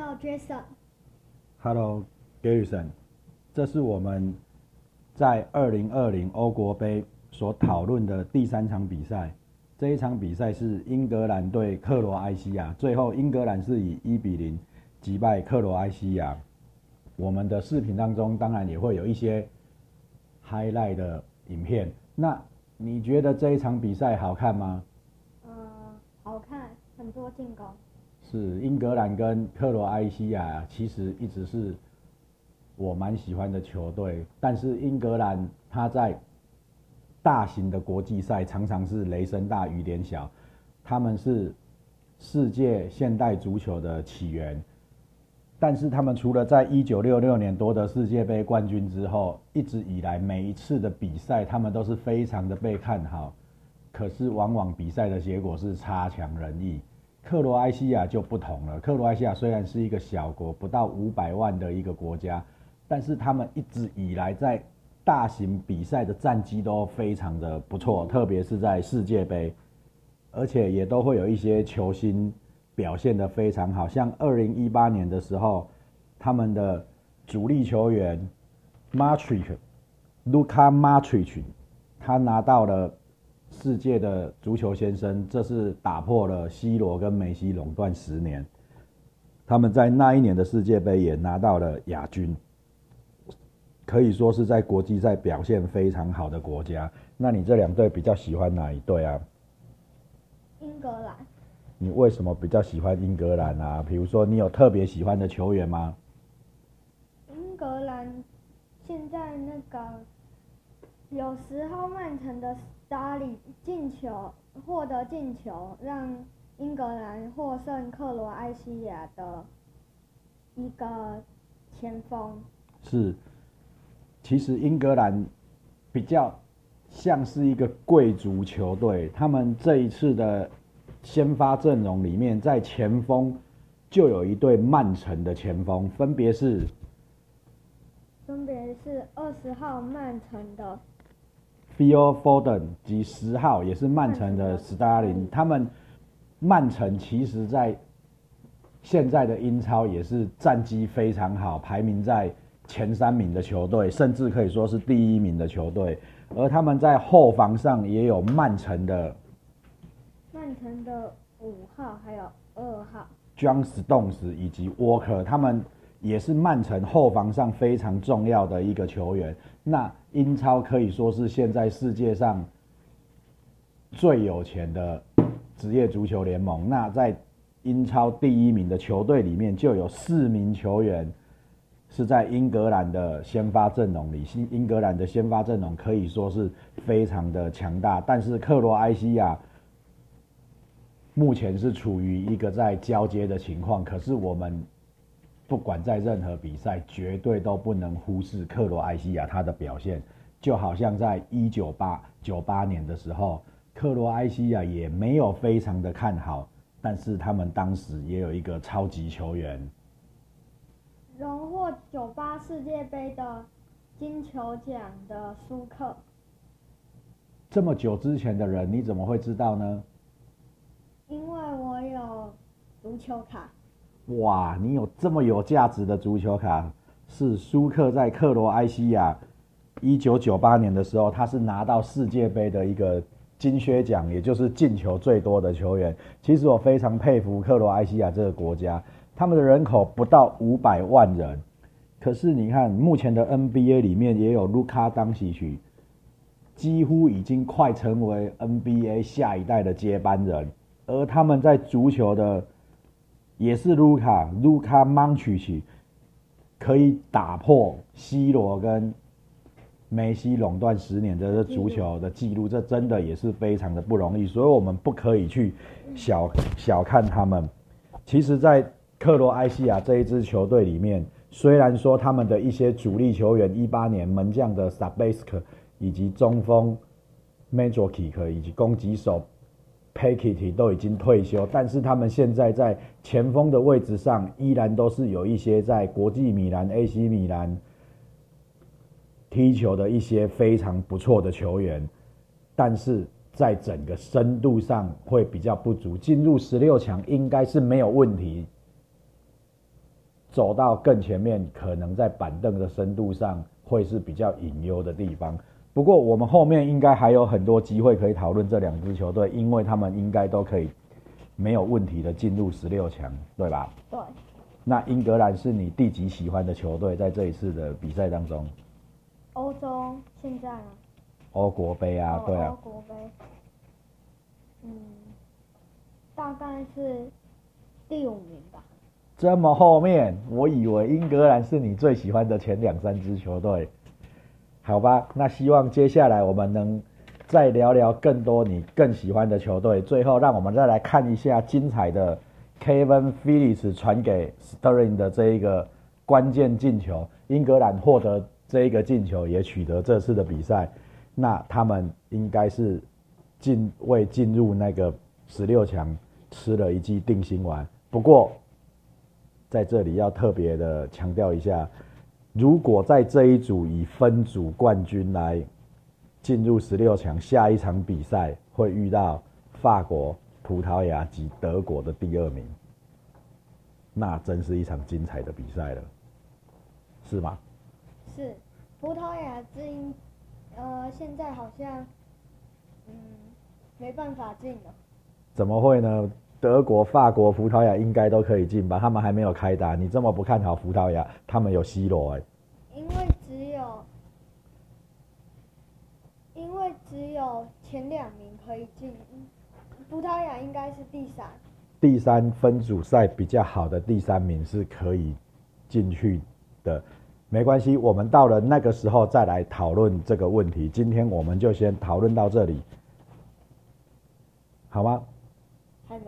Hello Jason。Hello Garrison，这是我们在二零二零欧国杯所讨论的第三场比赛。这一场比赛是英格兰对克罗埃西亚，最后英格兰是以一比零击败克罗埃西亚。我们的视频当中当然也会有一些 highlight 的影片。那你觉得这一场比赛好看吗？呃，好看，很多进攻。是英格兰跟克罗埃西亚，其实一直是我蛮喜欢的球队。但是英格兰他在大型的国际赛常常是雷声大雨点小，他们是世界现代足球的起源。但是他们除了在一九六六年夺得世界杯冠军之后，一直以来每一次的比赛，他们都是非常的被看好。可是往往比赛的结果是差强人意。克罗埃西亚就不同了。克罗埃西亚虽然是一个小国，不到五百万的一个国家，但是他们一直以来在大型比赛的战绩都非常的不错，特别是在世界杯，而且也都会有一些球星表现的非常好。像二零一八年的时候，他们的主力球员 Matrick Luka Matrick，他拿到了世界的足球先生，这是打破了 C 罗跟梅西垄断十年。他们在那一年的世界杯也拿到了亚军。可以说是在国际赛表现非常好的国家。那你这两队比较喜欢哪一队啊？英格兰。你为什么比较喜欢英格兰啊？比如说，你有特别喜欢的球员吗？英格兰现在那个有时候曼城的斯达里进球获得进球，让英格兰获胜克罗埃西亚的一个前锋。是。其实英格兰比较像是一个贵族球队，他们这一次的先发阵容里面，在前锋就有一对曼城的前锋，分别是分别是二十号曼城的 Phil Foden 及十号也是曼城的 Starling，。他们曼城其实在现在的英超也是战绩非常好，排名在。前三名的球队，甚至可以说是第一名的球队，而他们在后防上也有曼城的，曼城的五号还有二号，John Stones 以及 Walker，他们也是曼城后防上非常重要的一个球员。那英超可以说是现在世界上最有钱的职业足球联盟。那在英超第一名的球队里面，就有四名球员。是在英格兰的先发阵容里，新英格兰的先发阵容可以说是非常的强大。但是克罗埃西亚目前是处于一个在交接的情况。可是我们不管在任何比赛，绝对都不能忽视克罗埃西亚他的表现。就好像在一九八九八年的时候，克罗埃西亚也没有非常的看好，但是他们当时也有一个超级球员。荣获九八世界杯的金球奖的舒克，这么久之前的人，你怎么会知道呢？因为我有足球卡。哇，你有这么有价值的足球卡？是舒克在克罗埃西亚一九九八年的时候，他是拿到世界杯的一个金靴奖，也就是进球最多的球员。其实我非常佩服克罗埃西亚这个国家。他们的人口不到五百万人，可是你看，目前的 NBA 里面也有卢卡当西区，几乎已经快成为 NBA 下一代的接班人。而他们在足球的也是卢卡，卢卡曼奇奇可以打破 C 罗跟梅西垄断十年的这足球的记录，这真的也是非常的不容易。所以我们不可以去小小看他们。其实，在克罗埃西亚这一支球队里面，虽然说他们的一些主力球员，一八年门将的 s a b e s k 以及中锋 m a j o r k i k 以及攻击手 p a k e t 都已经退休，但是他们现在在前锋的位置上，依然都是有一些在国际米兰、AC 米兰踢球的一些非常不错的球员，但是在整个深度上会比较不足，进入十六强应该是没有问题。走到更前面，可能在板凳的深度上会是比较隐忧的地方。不过我们后面应该还有很多机会可以讨论这两支球队，因为他们应该都可以没有问题的进入十六强，对吧？对，那英格兰是你第几喜欢的球队？在这一次的比赛当中，欧洲现在啊？欧国杯啊，哦对啊欧，国杯，嗯，大概是第五名吧。这么后面，我以为英格兰是你最喜欢的前两三支球队，好吧？那希望接下来我们能再聊聊更多你更喜欢的球队。最后，让我们再来看一下精彩的 Kevin Phillips 传给 Sterling 的这一个关键进球，英格兰获得这一个进球，也取得这次的比赛。那他们应该是进为进入那个十六强吃了一剂定心丸。不过，在这里要特别的强调一下，如果在这一组以分组冠军来进入十六强，下一场比赛会遇到法国、葡萄牙及德国的第二名，那真是一场精彩的比赛了，是吗？是葡萄牙之音，呃，现在好像，嗯，没办法进了。怎么会呢？德国、法国、葡萄牙应该都可以进吧？他们还没有开打，你这么不看好葡萄牙？他们有 C 罗哎、因为只有，因为只有前两名可以进，葡萄牙应该是第三。第三分组赛比较好的第三名是可以进去的，没关系，我们到了那个时候再来讨论这个问题。今天我们就先讨论到这里，好吗？还没。